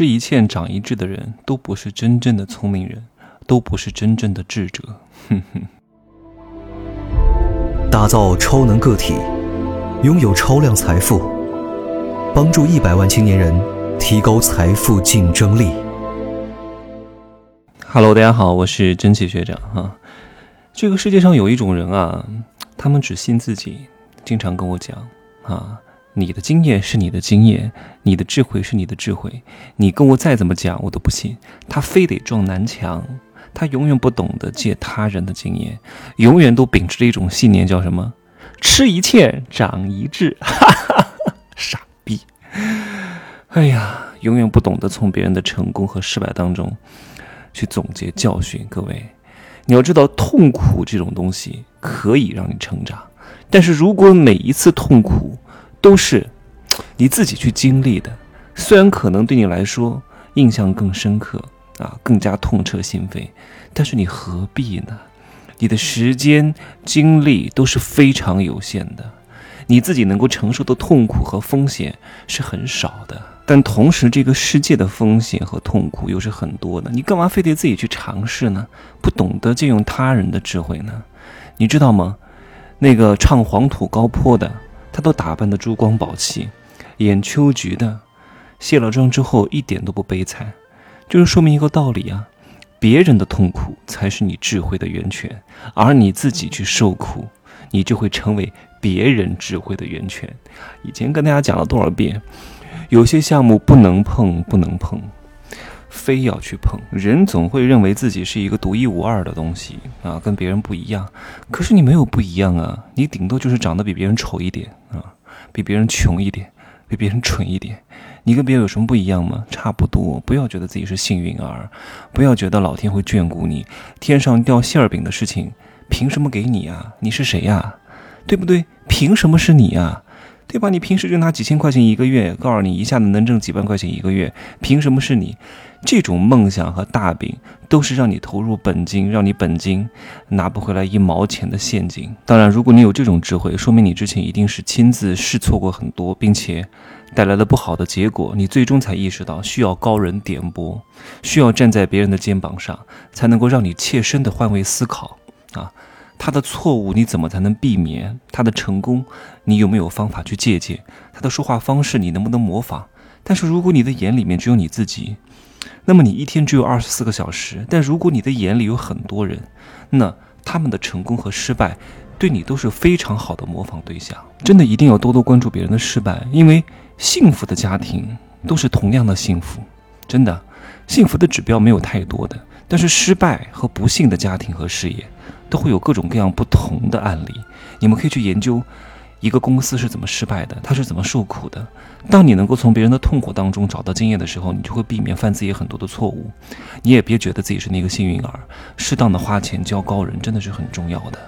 吃一堑长一智的人都不是真正的聪明人，都不是真正的智者。哼哼。打造超能个体，拥有超量财富，帮助一百万青年人提高财富竞争力。Hello，大家好，我是真奇学长哈。这个世界上有一种人啊，他们只信自己，经常跟我讲啊。你的经验是你的经验，你的智慧是你的智慧。你跟我再怎么讲，我都不信。他非得撞南墙，他永远不懂得借他人的经验，永远都秉持着一种信念，叫什么？吃一堑长一智。傻逼！哎呀，永远不懂得从别人的成功和失败当中去总结教训。各位，你要知道，痛苦这种东西可以让你成长，但是如果每一次痛苦，都是你自己去经历的，虽然可能对你来说印象更深刻啊，更加痛彻心扉，但是你何必呢？你的时间精力都是非常有限的，你自己能够承受的痛苦和风险是很少的，但同时这个世界的风险和痛苦又是很多的，你干嘛非得自己去尝试呢？不懂得借用他人的智慧呢？你知道吗？那个唱黄土高坡的。他都打扮的珠光宝气，演秋菊的，卸了妆之后一点都不悲惨，就是说明一个道理啊，别人的痛苦才是你智慧的源泉，而你自己去受苦，你就会成为别人智慧的源泉。以前跟大家讲了多少遍，有些项目不能碰，不能碰。非要去碰，人总会认为自己是一个独一无二的东西啊，跟别人不一样。可是你没有不一样啊，你顶多就是长得比别人丑一点啊，比别人穷一点，比别人蠢一点。你跟别人有什么不一样吗？差不多。不要觉得自己是幸运儿，不要觉得老天会眷顾你，天上掉馅儿饼的事情凭什么给你啊？你是谁呀？对不对？凭什么是你啊？对吧？你平时就拿几千块钱一个月，告诉你一下子能挣几万块钱一个月，凭什么是你？这种梦想和大饼都是让你投入本金，让你本金拿不回来一毛钱的陷阱。当然，如果你有这种智慧，说明你之前一定是亲自试错过很多，并且带来了不好的结果，你最终才意识到需要高人点拨，需要站在别人的肩膀上，才能够让你切身的换位思考啊。他的错误你怎么才能避免？他的成功你有没有方法去借鉴？他的说话方式你能不能模仿？但是如果你的眼里面只有你自己，那么你一天只有二十四个小时，但如果你的眼里有很多人，那他们的成功和失败，对你都是非常好的模仿对象。真的一定要多多关注别人的失败，因为幸福的家庭都是同样的幸福。真的，幸福的指标没有太多的，但是失败和不幸的家庭和事业，都会有各种各样不同的案例。你们可以去研究。一个公司是怎么失败的？他是怎么受苦的？当你能够从别人的痛苦当中找到经验的时候，你就会避免犯自己很多的错误。你也别觉得自己是那个幸运儿，适当的花钱交高人真的是很重要的。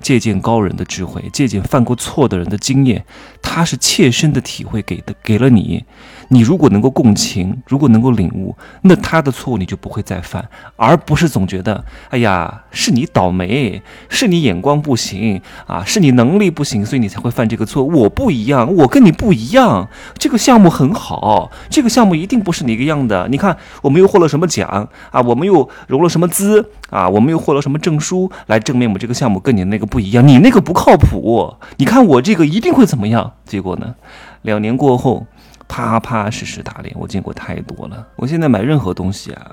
借鉴高人的智慧，借鉴犯过错的人的经验，他是切身的体会给的，给了你。你如果能够共情，如果能够领悟，那他的错误你就不会再犯，而不是总觉得，哎呀，是你倒霉，是你眼光不行啊，是你能力不行，所以你才会犯这个错。我不一样，我跟你不一样。这个项目很好，这个项目一定不是你一个样的。你看，我们又获了什么奖啊？我们又融了什么资啊？我们又获了什么证书来证明我们这个项目跟你那个不一样？你那个不靠谱。你看我这个一定会怎么样？结果呢？两年过后。啪啪实实打脸，我见过太多了。我现在买任何东西啊，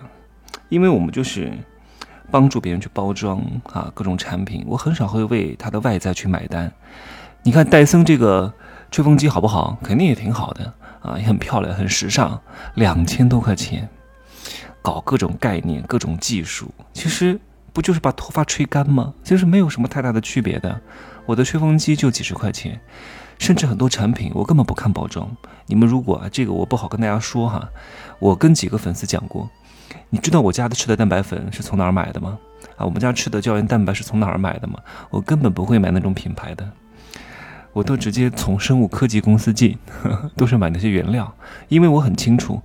因为我们就是帮助别人去包装啊，各种产品，我很少会为它的外在去买单。你看戴森这个吹风机好不好？肯定也挺好的啊，也很漂亮，很时尚，两千多块钱，搞各种概念、各种技术，其实不就是把头发吹干吗？其实没有什么太大的区别的。我的吹风机就几十块钱。甚至很多产品我根本不看包装。你们如果啊，这个我不好跟大家说哈。我跟几个粉丝讲过，你知道我家的吃的蛋白粉是从哪儿买的吗？啊，我们家吃的胶原蛋白是从哪儿买的吗？我根本不会买那种品牌的，我都直接从生物科技公司进，都是买那些原料，因为我很清楚，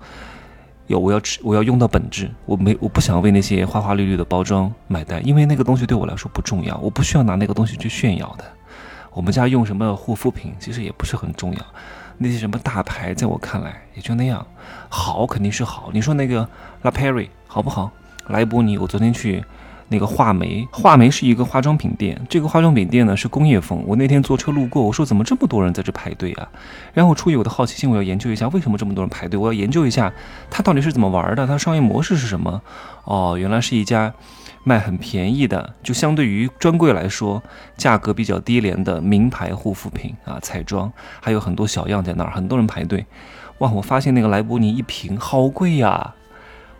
有我要吃我要用到本质，我没我不想为那些花花绿绿的包装买单，因为那个东西对我来说不重要，我不需要拿那个东西去炫耀的。我们家用什么护肤品，其实也不是很重要。那些什么大牌，在我看来也就那样。好肯定是好，你说那个 La Prairie 好不好？莱博尼，我昨天去。那个画眉，画眉是一个化妆品店。这个化妆品店呢是工业风。我那天坐车路过，我说怎么这么多人在这排队啊？然后出于我的好奇心，我要研究一下为什么这么多人排队。我要研究一下它到底是怎么玩的，它商业模式是什么？哦，原来是一家卖很便宜的，就相对于专柜来说，价格比较低廉的名牌护肤品啊，彩妆，还有很多小样在那儿，很多人排队。哇，我发现那个莱博尼一瓶好贵呀！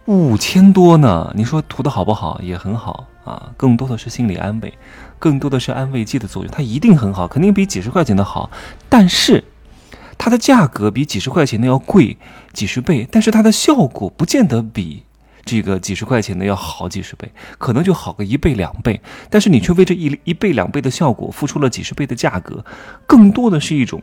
五千多呢？你说涂的好不好？也很好啊，更多的是心理安慰，更多的是安慰剂的作用。它一定很好，肯定比几十块钱的好。但是，它的价格比几十块钱的要贵几十倍，但是它的效果不见得比这个几十块钱的要好几十倍，可能就好个一倍两倍。但是你却为这一一倍两倍的效果付出了几十倍的价格，更多的是一种。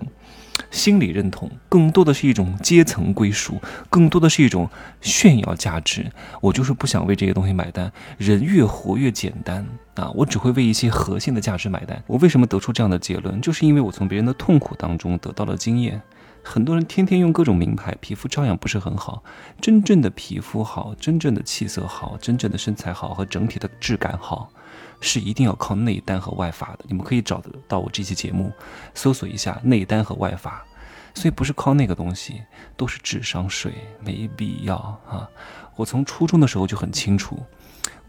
心理认同更多的是一种阶层归属，更多的是一种炫耀价值。我就是不想为这些东西买单。人越活越简单啊！我只会为一些核心的价值买单。我为什么得出这样的结论？就是因为我从别人的痛苦当中得到了经验。很多人天天用各种名牌，皮肤照样不是很好。真正的皮肤好，真正的气色好，真正的身材好和整体的质感好。是一定要靠内丹和外法的，你们可以找得到我这期节目，搜索一下内丹和外法。所以不是靠那个东西，都是智商税，没必要啊！我从初中的时候就很清楚，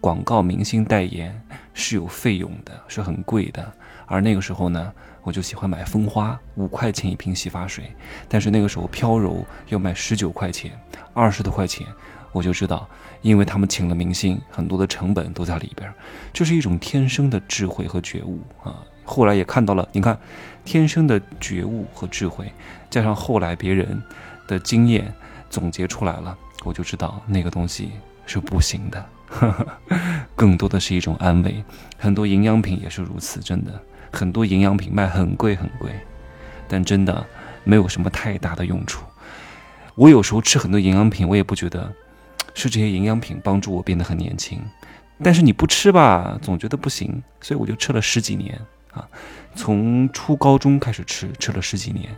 广告明星代言是有费用的，是很贵的。而那个时候呢，我就喜欢买蜂花，五块钱一瓶洗发水，但是那个时候飘柔要卖十九块钱，二十多块钱。我就知道，因为他们请了明星，很多的成本都在里边，这是一种天生的智慧和觉悟啊。后来也看到了，你看，天生的觉悟和智慧，加上后来别人的经验总结出来了，我就知道那个东西是不行的，更多的是一种安慰。很多营养品也是如此，真的，很多营养品卖很贵很贵，但真的没有什么太大的用处。我有时候吃很多营养品，我也不觉得。是这些营养品帮助我变得很年轻，但是你不吃吧，总觉得不行，所以我就吃了十几年啊，从初高中开始吃，吃了十几年。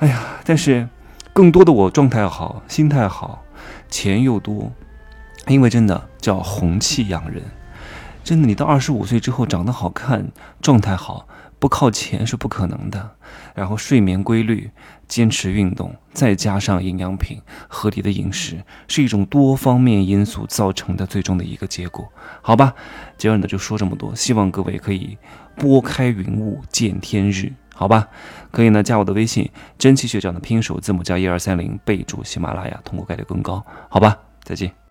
哎呀，但是更多的我状态好，心态好，钱又多，因为真的叫红气养人，真的，你到二十五岁之后长得好看，状态好。不靠钱是不可能的，然后睡眠规律，坚持运动，再加上营养品，合理的饮食，是一种多方面因素造成的最终的一个结果，好吧？今儿呢就说这么多，希望各位可以拨开云雾见天日，好吧？可以呢加我的微信，真气学长的拼手字母加一二三零，备注喜马拉雅，通过概率更高，好吧？再见。